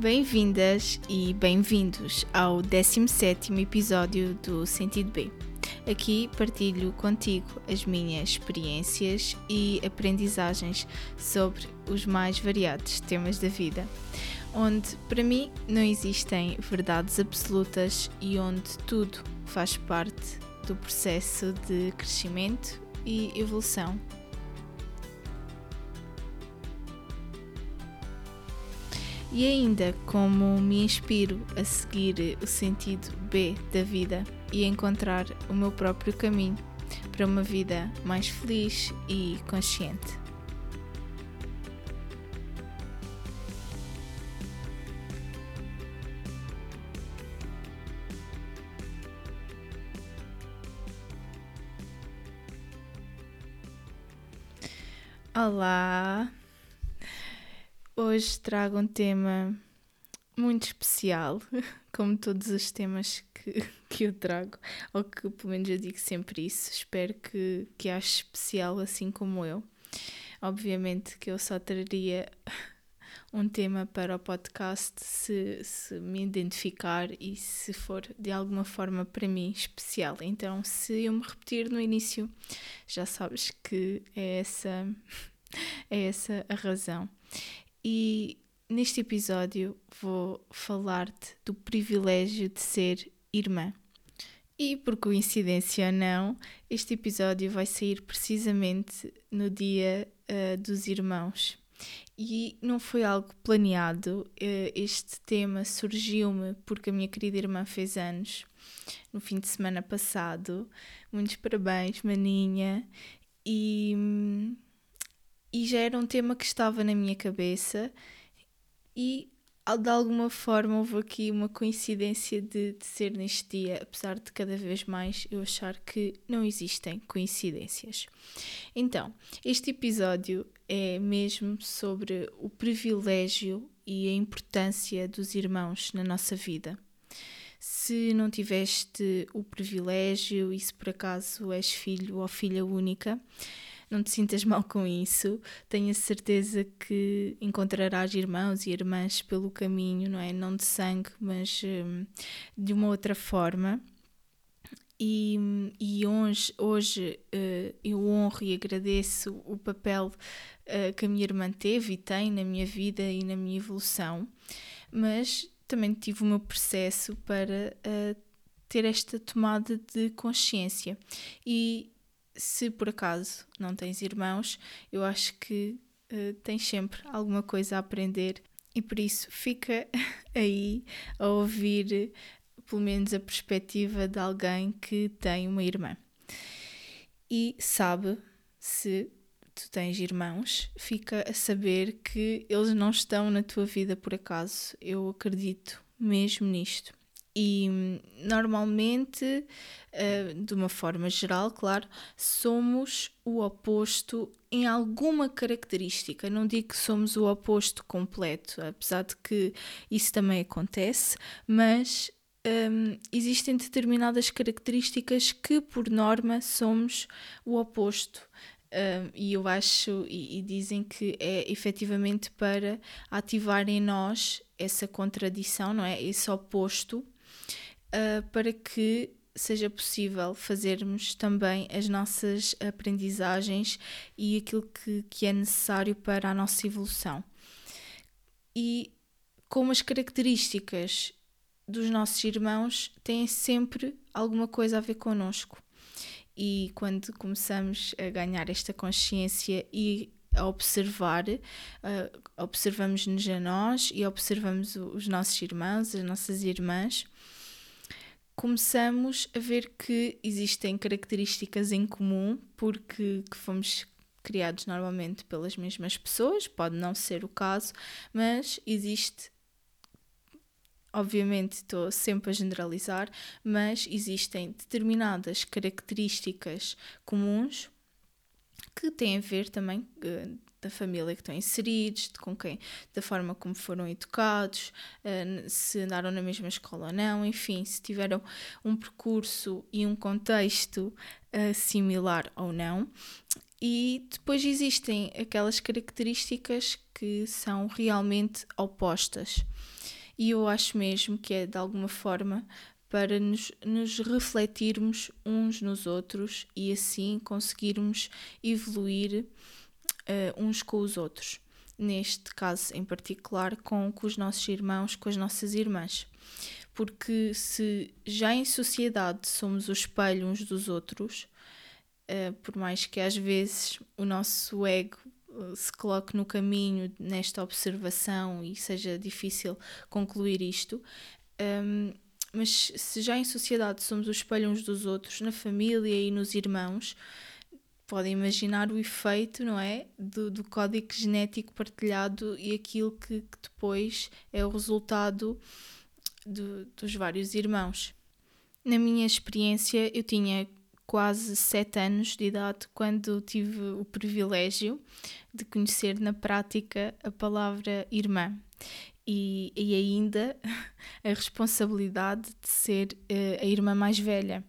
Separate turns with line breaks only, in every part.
Bem-vindas e bem-vindos ao 17 episódio do Sentido B. Aqui partilho contigo as minhas experiências e aprendizagens sobre os mais variados temas da vida, onde para mim não existem verdades absolutas e onde tudo faz parte do processo de crescimento e evolução e ainda como me inspiro a seguir o sentido B da vida e encontrar o meu próprio caminho para uma vida mais feliz e consciente. Olá! Hoje trago um tema muito especial, como todos os temas que, que eu trago, ou que pelo menos eu digo sempre isso. Espero que, que ache especial assim como eu. Obviamente que eu só traria um tema para o podcast se, se me identificar e se for de alguma forma para mim especial. Então, se eu me repetir no início, já sabes que é essa, é essa a razão e neste episódio vou falar-te do privilégio de ser irmã. E por coincidência ou não, este episódio vai sair precisamente no Dia uh, dos Irmãos. E não foi algo planeado, uh, este tema surgiu-me porque a minha querida irmã fez anos no fim de semana passado. Muitos parabéns, maninha! E. E já era um tema que estava na minha cabeça e de alguma forma houve aqui uma coincidência de, de, ser neste dia, apesar de cada vez mais eu achar que não existem coincidências. Então, este episódio é mesmo sobre o privilégio e a importância dos irmãos na nossa vida. Se não tiveste o privilégio e se por acaso és filho ou filha única, não te sintas mal com isso. Tenho a certeza que encontrarás irmãos e irmãs pelo caminho, não é? Não de sangue, mas hum, de uma outra forma. E, e hoje, hoje uh, eu honro e agradeço o papel uh, que a minha irmã teve e tem na minha vida e na minha evolução, mas também tive o meu processo para uh, ter esta tomada de consciência. E se por acaso não tens irmãos, eu acho que uh, tens sempre alguma coisa a aprender e por isso fica aí a ouvir pelo menos a perspectiva de alguém que tem uma irmã. E sabe se tu tens irmãos, fica a saber que eles não estão na tua vida por acaso. Eu acredito mesmo nisto. E normalmente, uh, de uma forma geral, claro, somos o oposto em alguma característica. Não digo que somos o oposto completo, apesar de que isso também acontece, mas um, existem determinadas características que, por norma, somos o oposto. Um, e eu acho, e, e, dizem que é efetivamente para ativar em nós essa contradição, não é? Esse oposto uh, para que seja possível fazermos também as nossas aprendizagens e aquilo que, que é necessário para a nossa evolução. E como as características dos nossos irmãos têm sempre alguma coisa a ver connosco. E quando começamos a ganhar esta consciência e a observar, uh, observamos-nos a nós e observamos os nossos irmãos, as nossas irmãs, começamos a ver que existem características em comum, porque que fomos criados normalmente pelas mesmas pessoas, pode não ser o caso, mas existe. Obviamente estou sempre a generalizar, mas existem determinadas características comuns que têm a ver também uh, da família que estão inseridos, de com quem, da forma como foram educados, uh, se andaram na mesma escola ou não, enfim, se tiveram um percurso e um contexto uh, similar ou não. E depois existem aquelas características que são realmente opostas. E eu acho mesmo que é de alguma forma para nos, nos refletirmos uns nos outros e assim conseguirmos evoluir uh, uns com os outros. Neste caso em particular, com, com os nossos irmãos, com as nossas irmãs. Porque se já em sociedade somos o espelho uns dos outros, uh, por mais que às vezes o nosso ego eh, se coloque no caminho nesta observação e seja difícil concluir isto, um, mas se já em sociedade somos o espelho uns dos outros, na família e nos irmãos, podem imaginar o efeito, não é? Do, do código genético partilhado e aquilo que, que depois é o resultado do, dos vários irmãos. Na minha experiência, eu tinha quase sete anos de idade quando tive o privilégio de conhecer na prática a palavra irmã e, e ainda a responsabilidade de ser uh, a irmã mais velha.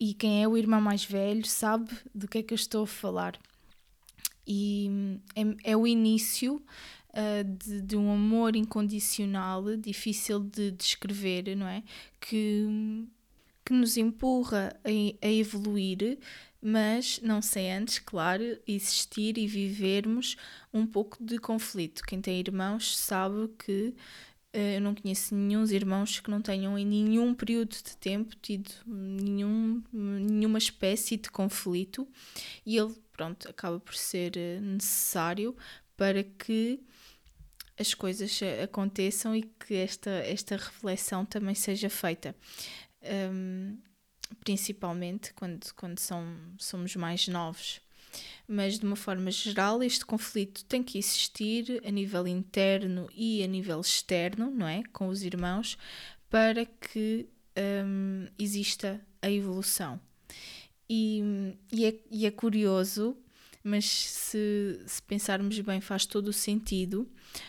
E quem é o irmão mais velho sabe do que é que eu estou a falar. E hum, é, é o início uh, de, de, um amor incondicional, difícil de descrever, não é? Que, que nos empurra a, a evoluir mas não sei antes, claro, existir e vivermos um pouco de conflito. Quem tem irmãos sabe que eu não conheço nenhum irmãos que não tenham em nenhum período de tempo tido nenhum, nenhuma espécie de conflito e ele, pronto, acaba por ser eh, necessário para que as coisas aconteçam e que esta, esta reflexão também seja feita. Um, principalmente quando, quando são, somos mais novos. Mas de uma forma geral, este conflito tem que existir a nível interno e a nível externo, não é? Com os irmãos, para que um, exista a evolução. E, e, é, e é curioso mas se, se, pensarmos bem, faz todo o sentido.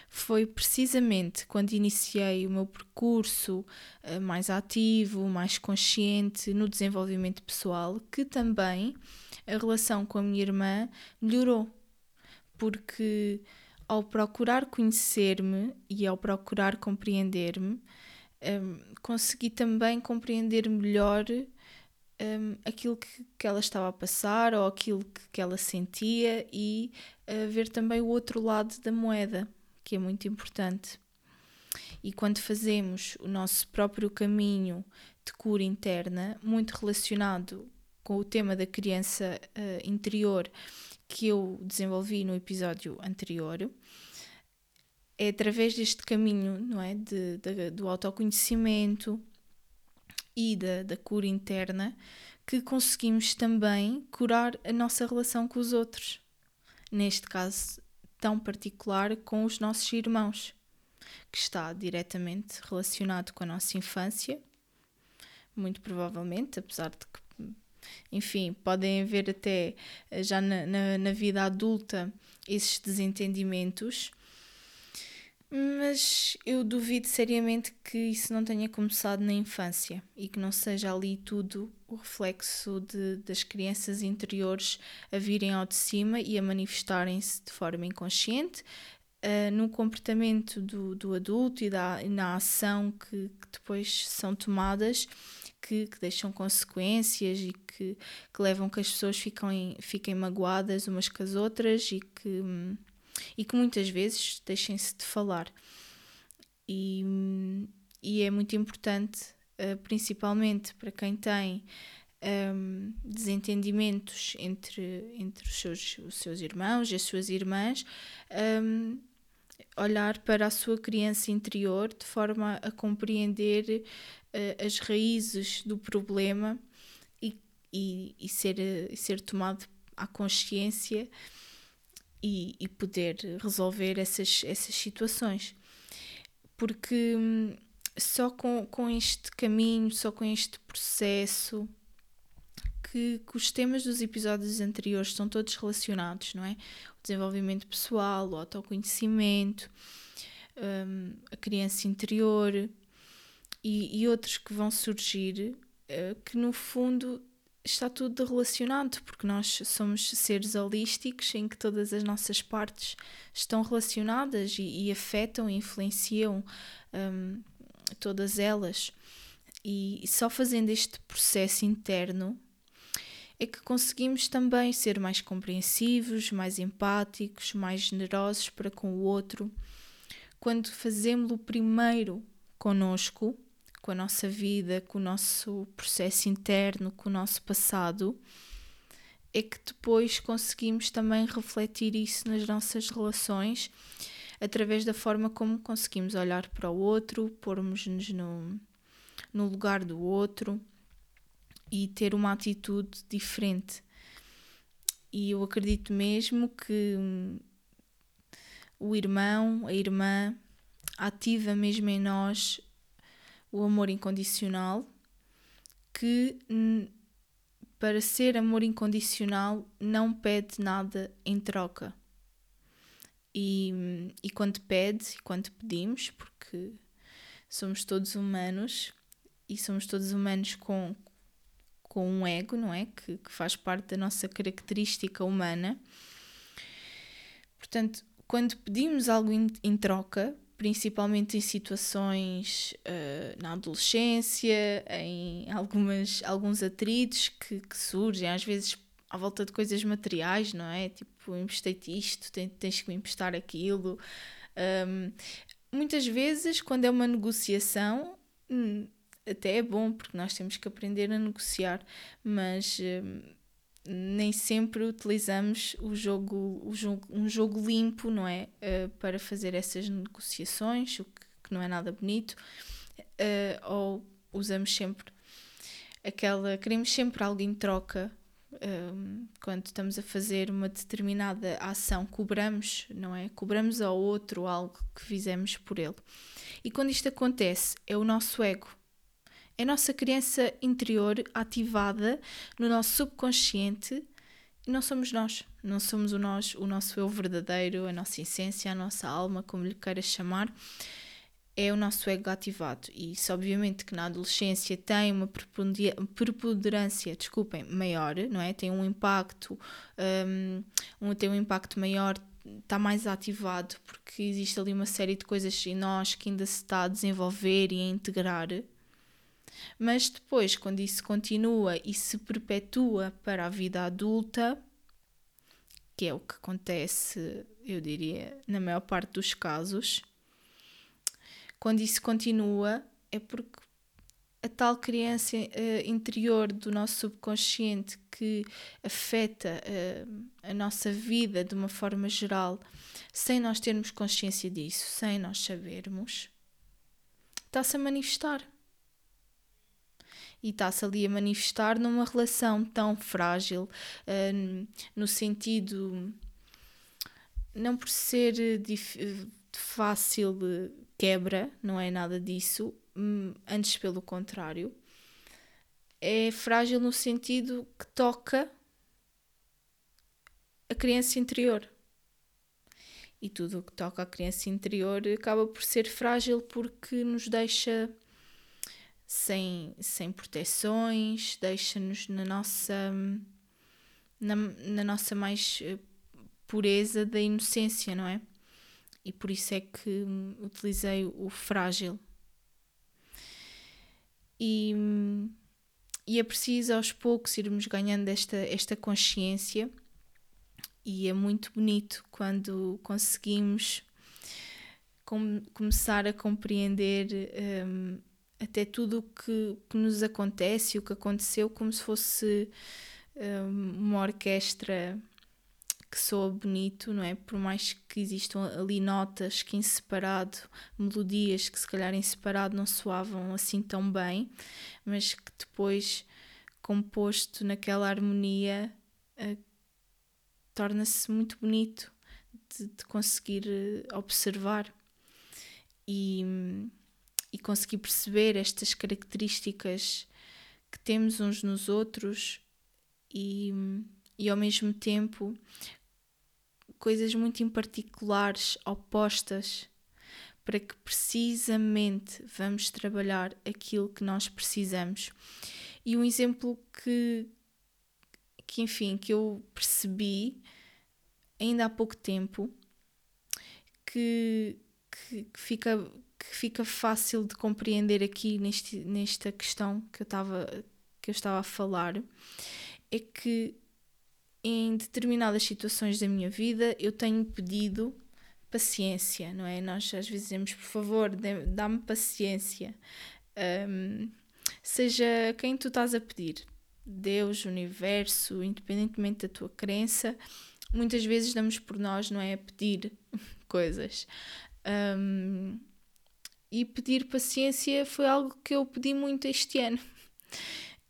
Foi precisamente quando iniciei o meu percurso uh, mais ativo, mais consciente no desenvolvimento pessoal, que também a relação com a minha irmã melhorou. Porque ao procurar conhecer-me e ao procurar compreender-me, um, eh, consegui também compreender melhor um, aquilo que, que ela estava a passar ou aquilo que, que ela sentia e uh, ver também o outro lado da moeda, que é muito importante. E quando fazemos o nosso próprio caminho de cura interna, muito relacionado com o tema da criança uh, interior que eu desenvolvi no episódio anterior, é através deste caminho não é, de, de do autoconhecimento, e da, da cura interna que conseguimos também curar a nossa relação com os outros. Neste caso tão particular com os nossos irmãos, que está diretamente relacionado com a nossa infância, muito provavelmente, apesar de que, enfim, podem haver até já na, na, na vida adulta esses desentendimentos mas eu duvido seriamente que isso não tenha começado na infância e que não seja ali tudo o reflexo de, das crianças interiores a virem ao de cima e a manifestarem-se de forma inconsciente uh, no comportamento do, do adulto e, da, na ação que, que, depois são tomadas que, que deixam consequências e que, que levam que as pessoas fiquem, fiquem magoadas umas com as outras e que. E que muitas vezes deixem-se de falar. E, e é muito importante, uh, principalmente para quem tem um, ehm, desentendimentos entre, entre os, seus, os seus irmãos e as suas irmãs, um, ehm, olhar para a sua criança interior de forma a compreender uh, as raízes do problema e, e, e ser, uh, ser tomado à consciência e, e poder resolver essas, essas situações. Porque hum, só com, com este caminho, só com este processo, que, que, os temas dos episódios anteriores estão todos relacionados, não é? O desenvolvimento pessoal, o autoconhecimento, um, a criança interior e, e, outros que vão surgir, uh, que no fundo está tudo relacionado, porque nós somos seres holísticos em que todas as nossas partes estão relacionadas e, e afetam e influenciam um, todas elas. E só fazendo este processo interno é que conseguimos também ser mais compreensivos, mais empáticos, mais generosos para com o outro. Quando fazemos o primeiro conosco, com a nossa vida, com o nosso processo interno, com o nosso passado, é que depois conseguimos também refletir isso nas nossas relações através da forma como conseguimos olhar para o outro, pormos-nos no, no lugar do outro e ter uma atitude diferente. E eu acredito mesmo que o irmão, a irmã, ativa mesmo em nós o amor incondicional, que para ser amor incondicional não pede nada em troca. E, e quando pede, e quando pedimos, porque somos todos humanos e somos todos humanos com, com um ego, não é? Que, que faz parte da nossa característica humana. Portanto, quando pedimos algo em, em troca, principalmente em situações uh, na adolescência, em algumas, alguns atritos que, que, surgem, às vezes à volta de coisas materiais, não é? Tipo, emprestei-te isto, tens, tens que me emprestar aquilo. Um, muitas vezes, quando é uma negociação, hum, até é bom, porque nós temos que aprender a negociar, mas hum, nem sempre utilizamos o jogo, o jogo, um jogo limpo, não é? Uh, para fazer essas negociações, o que, que não é nada bonito, uh, ou usamos sempre aquela. queremos sempre algo em troca. Um, quando estamos a fazer uma determinada ação, cobramos, não é? Cobramos ao outro algo que fizemos por ele. E quando isto acontece, é o nosso ego é a nossa criança interior ativada no nosso subconsciente e não somos nós. Não somos o nós, o nosso eu verdadeiro, a nossa essência, a nossa alma, como lhe queiras chamar. É o nosso ego ativado. E isso, obviamente, que na adolescência tem uma preponderância, desculpem, maior, não é? Tem um impacto, um, tem um impacto maior está mais ativado porque existe ali uma série de coisas em nós que ainda se está a desenvolver e a integrar mas depois, quando isso continua e se perpetua para a vida adulta, que é o que acontece, eu diria, na maior parte dos casos, quando isso continua, é porque a tal criança uh, interior do nosso subconsciente que afeta uh, a nossa vida de uma forma geral, sem nós termos consciência disso, sem nós sabermos, está-se a manifestar e está-se ali a manifestar numa relação tão frágil, uh, no sentido. não por ser de fácil quebra, não é nada disso, hum, antes pelo contrário. É frágil no sentido que toca a criança interior. E tudo o que toca a criança interior acaba por ser frágil porque nos deixa sem, sem proteções, deixa-nos na nossa, na, na nossa mais eh, pureza da inocência, não é? E por isso é que utilizei o frágil. E, e é preciso aos poucos irmos ganhando esta, esta consciência, e é muito bonito quando conseguimos com, começar a compreender um, até tudo o que, que nos acontece, o que aconteceu, como se fosse um, uma orquestra que soa bonito, não é? Por mais que existam ali notas que em separado, melodias que se calhar em separado não soavam assim tão bem, mas que depois, composto naquela harmonia, uh, torna-se muito bonito de, de conseguir uh, observar. E, e conseguir perceber estas características que temos uns nos outros e, e ao mesmo tempo coisas muito em particulares, opostas, para que precisamente vamos trabalhar aquilo que nós precisamos. E um exemplo que, que, enfim, que eu percebi ainda há pouco tempo que, que, que fica, que fica fácil de compreender aqui neste, nesta questão que eu estava que eu estava a falar é que em determinadas situações da minha vida eu tenho pedido paciência, não é? Nós às vezes dizemos, por favor, dá-me paciência. Um, seja quem tu estás a pedir, Deus, universo, independentemente da tua crença, muitas vezes damos por nós, não é? A pedir coisas. Um, e pedir paciência foi algo que eu pedi muito este ano.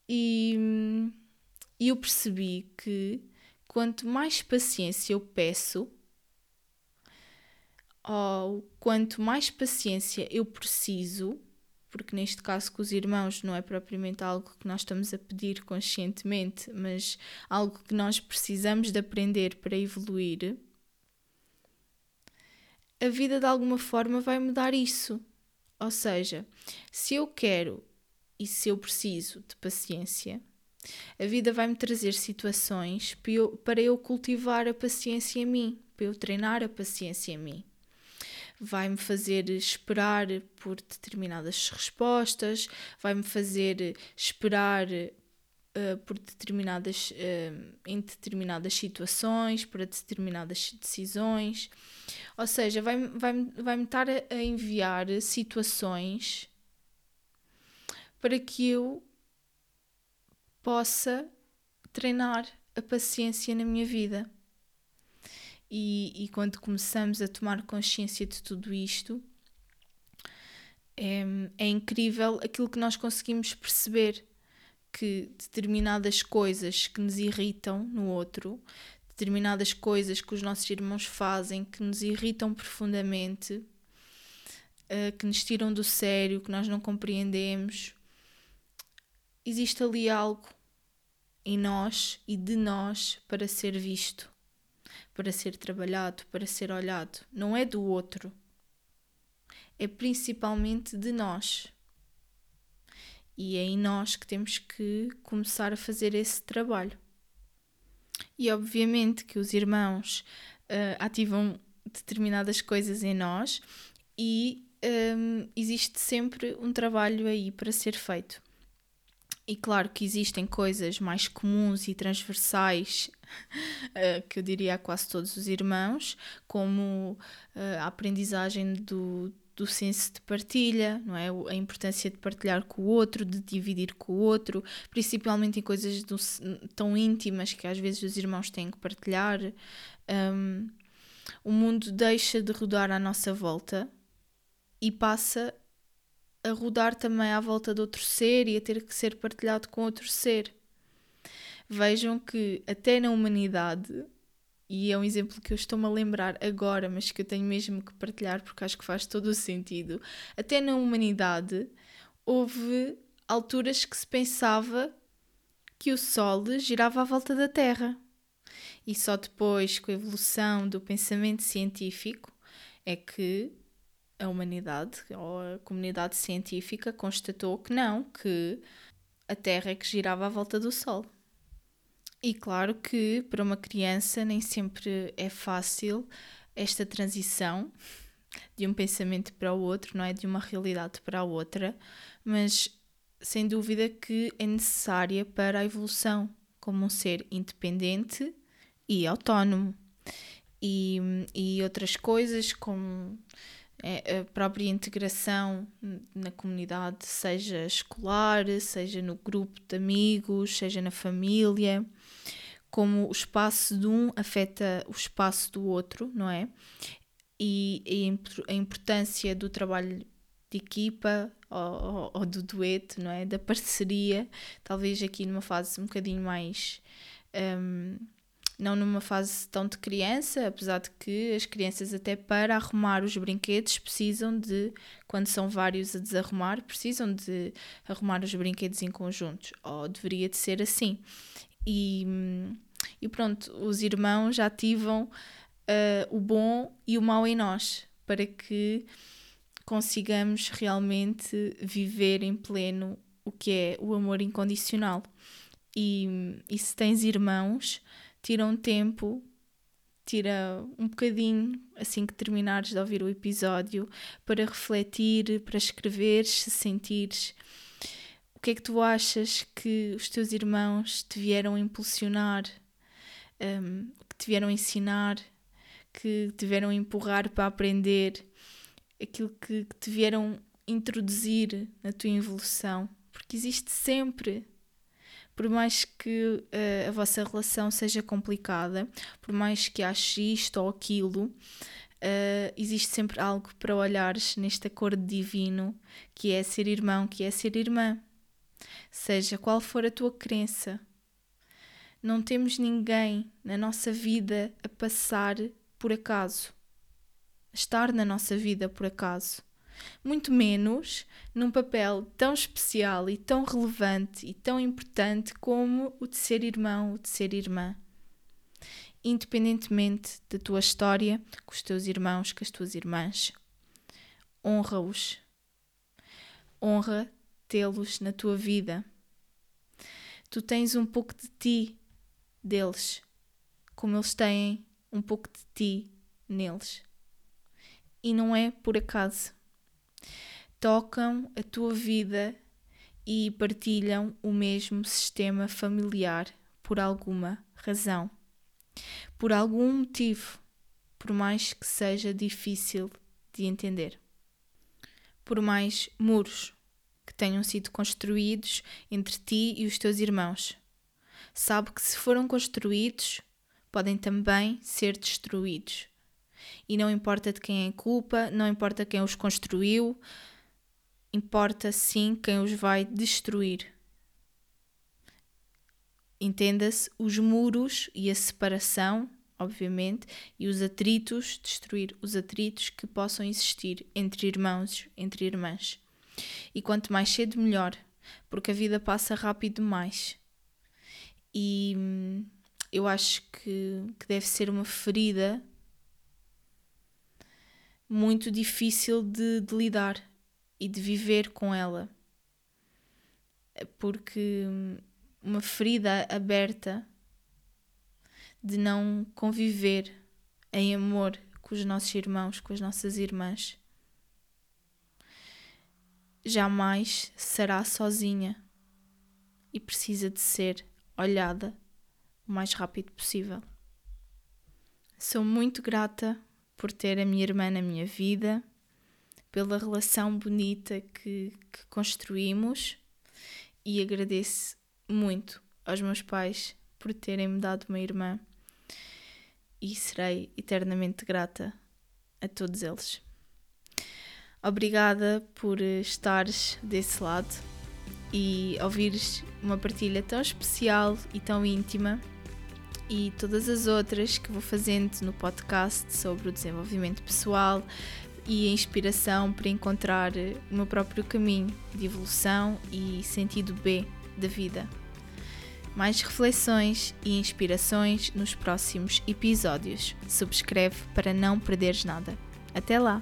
E, eu percebi que quanto mais paciência eu peço, ou quanto mais paciência eu preciso, porque neste caso com os irmãos não é propriamente algo que nós estamos a pedir conscientemente, mas algo que nós precisamos de aprender para evoluir, a vida de alguma forma vai mudar isso. Ou seja, se eu quero e se eu preciso de paciência, a vida vai-me trazer situações para eu, para eu cultivar a paciência em mim, para eu treinar a paciência em mim. Vai-me fazer esperar por determinadas respostas, vai-me fazer esperar uh, por determinadas, uh, em determinadas situações, para determinadas decisões. Ou seja, vai-me vai vai estar a, a enviar situações para que eu possa treinar a paciência na minha vida. E, e quando começamos a tomar consciência de tudo isto, é, é incrível aquilo que nós conseguimos perceber que determinadas coisas que nos irritam no outro, determinadas coisas que os nossos irmãos fazem que nos irritam profundamente, uh, que nos tiram do sério, que nós não compreendemos, existe ali algo em nós e de nós para ser visto para ser trabalhado, para ser olhado. Não é do outro. É principalmente de nós. E é em nós que temos que começar a fazer esse trabalho. E obviamente que os irmãos uh, ativam determinadas coisas em nós e um, existe sempre um trabalho aí para ser feito. E claro que existem coisas mais comuns e transversais uh, que eu diria a quase todos os irmãos, como uh, a aprendizagem do, do senso de partilha, não é? A importância de partilhar com o outro, de dividir com o outro, principalmente em coisas do, tão íntimas que às vezes os irmãos têm que partilhar. Um, o mundo deixa de rodar à nossa volta e passa a rodar também à volta de outro ser e a ter que ser partilhado com outro ser. Vejam que até na humanidade, e é um exemplo que eu estou-me a lembrar agora, mas que eu tenho mesmo que partilhar porque acho que faz todo o sentido, até na humanidade houve alturas que se pensava que o Sol girava à volta da Terra. E só depois, com a evolução do pensamento científico, é que a humanidade ou a comunidade científica constatou que não, que a Terra é que girava à volta do Sol. E claro que para uma criança nem sempre é fácil esta transição de um pensamento para o outro, não é? De uma realidade para a outra, mas sem dúvida que é necessária para a evolução como um ser independente e autónomo. E, e outras coisas como é, a própria integração na comunidade, seja escolar, seja no grupo de amigos, seja na família, como o espaço de um afeta o espaço do outro, não é? E, a importância do trabalho de equipa ou, ou, do dueto, não é? Da parceria, talvez aqui numa fase um bocadinho mais. Um, não numa fase tão de criança, apesar de que as crianças até para arrumar os brinquedos precisam de, quando são vários a desarrumar, precisam de arrumar os brinquedos em conjuntos, ou deveria de ser assim. E, e pronto, os irmãos ativam uh, o bom e o mau em nós, para que consigamos realmente viver em pleno o que é o amor incondicional. E, e se tens irmãos, tira um tempo, tira um bocadinho assim que terminares de ouvir o episódio para refletir, para escreveres, se sentires. O que é que tu achas que os teus irmãos te vieram impulsionar, um, que te vieram ensinar, que te vieram empurrar para aprender, aquilo que, que te vieram introduzir na tua evolução? Porque existe sempre por mais que uh, a vossa relação seja complicada, por mais que aches isto ou aquilo, uh, existe sempre algo para olhares neste acordo divino que é ser irmão, que é ser irmã. Seja qual for a tua crença, não temos ninguém na nossa vida a passar por acaso, a estar na nossa vida por acaso muito menos num papel tão especial e tão relevante e tão importante como o de ser irmão, o de ser irmã. Independentemente da tua história, com os teus irmãos, com as tuas irmãs, honra-os. Honra tê-los na tua vida. Tu tens um pouco de ti deles, como eles têm um pouco de ti neles. E não é por acaso tocam a tua vida e partilham o mesmo sistema familiar por alguma razão, por algum motivo, por mais que seja difícil de entender. Por mais muros tenham sido construídos entre ti e os teus irmãos. Sabe que se foram construídos, podem também ser destruídos. E não importa de quem é a culpa, não importa quem os construiu, importa sim quem os vai destruir. Entenda-se os muros e a separação, obviamente, e os atritos, destruir os atritos que possam existir entre irmãos, entre irmãs. E quanto mais cedo, melhor, porque a vida passa rápido demais. E hum, eu acho que, que deve ser uma ferida muito difícil de, de lidar e de viver com ela. Porque uma ferida aberta de não conviver em amor com os nossos irmãos, com as nossas irmãs, jamais será sozinha e precisa de ser olhada o mais rápido possível. Sou muito grata por ter a minha irmã na minha vida pela relação bonita que, que construímos e agradeço muito aos meus pais por terem-me dado uma irmã e serei eternamente grata a todos eles. Obrigada por estares desse lado e ouvires uma partilha tão especial e tão íntima e todas as outras que vou fazendo no podcast sobre o desenvolvimento pessoal, e a inspiração para encontrar o meu próprio caminho de evolução e sentido B da vida. Mais reflexões e inspirações nos próximos episódios. Subscreve para não perderes nada. Até lá!